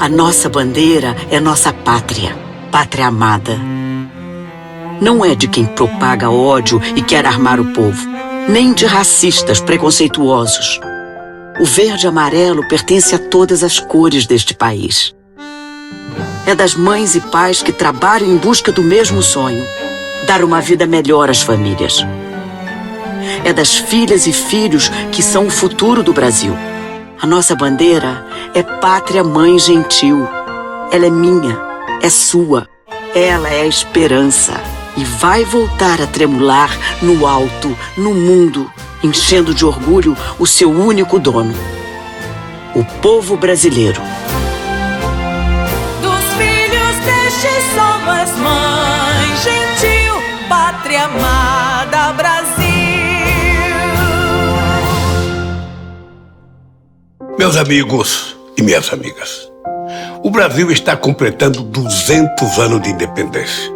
A nossa bandeira é nossa pátria, pátria amada. Não é de quem propaga ódio e quer armar o povo, nem de racistas preconceituosos. O verde amarelo pertence a todas as cores deste país. É das mães e pais que trabalham em busca do mesmo sonho dar uma vida melhor às famílias. É das filhas e filhos que são o futuro do Brasil. A nossa bandeira é Pátria Mãe Gentil. Ela é minha, é sua. Ela é a esperança e vai voltar a tremular no alto, no mundo, enchendo de orgulho o seu único dono: o povo brasileiro. Dos filhos deste somos mãe gentil, pátria amada Brasil. Meus amigos e minhas amigas, o Brasil está completando 200 anos de independência.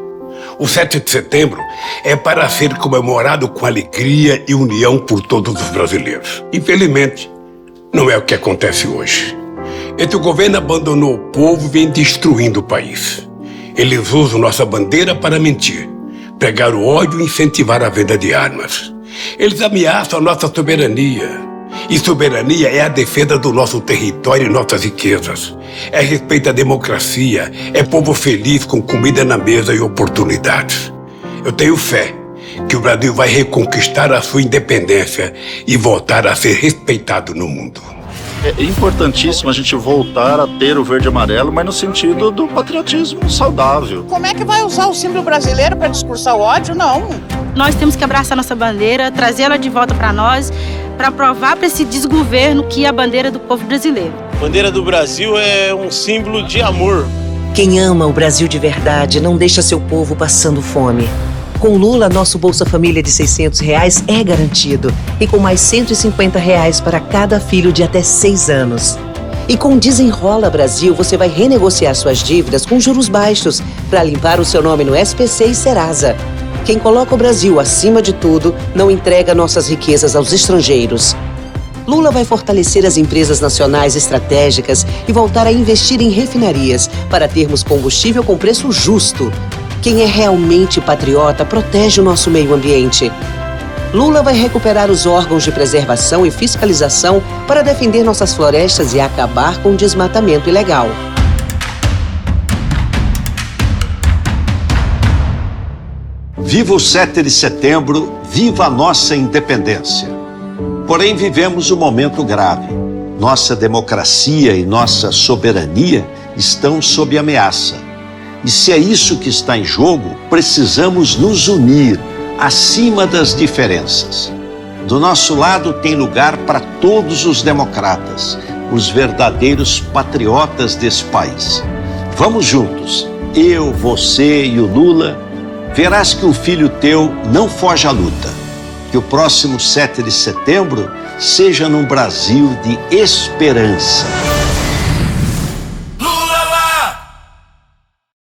O 7 de setembro é para ser comemorado com alegria e união por todos os brasileiros. Infelizmente, não é o que acontece hoje. Entre o governo abandonou o povo e vem destruindo o país. Eles usam nossa bandeira para mentir, pregar o ódio e incentivar a venda de armas. Eles ameaçam a nossa soberania, e soberania é a defesa do nosso território e nossas riquezas. É respeito à democracia, é povo feliz com comida na mesa e oportunidades. Eu tenho fé que o Brasil vai reconquistar a sua independência e voltar a ser respeitado no mundo. É importantíssimo a gente voltar a ter o verde e amarelo, mas no sentido do patriotismo saudável. Como é que vai usar o símbolo brasileiro para discursar o ódio? Não. Nós temos que abraçar nossa bandeira, trazê-la de volta para nós, para provar para esse desgoverno que é a bandeira do povo brasileiro. A bandeira do Brasil é um símbolo de amor. Quem ama o Brasil de verdade não deixa seu povo passando fome. Com Lula, nosso Bolsa Família de 600 reais é garantido e com mais 150 reais para cada filho de até 6 anos. E com Desenrola Brasil, você vai renegociar suas dívidas com juros baixos para limpar o seu nome no SPC e Serasa. Quem coloca o Brasil acima de tudo não entrega nossas riquezas aos estrangeiros. Lula vai fortalecer as empresas nacionais estratégicas e voltar a investir em refinarias para termos combustível com preço justo quem é realmente patriota protege o nosso meio ambiente. Lula vai recuperar os órgãos de preservação e fiscalização para defender nossas florestas e acabar com o desmatamento ilegal. Viva o 7 de setembro, viva a nossa independência. Porém, vivemos um momento grave. Nossa democracia e nossa soberania estão sob ameaça e se é isso que está em jogo, precisamos nos unir acima das diferenças. Do nosso lado tem lugar para todos os democratas, os verdadeiros patriotas desse país. Vamos juntos, eu, você e o Lula. Verás que o filho teu não foge à luta. Que o próximo 7 de setembro seja num Brasil de esperança.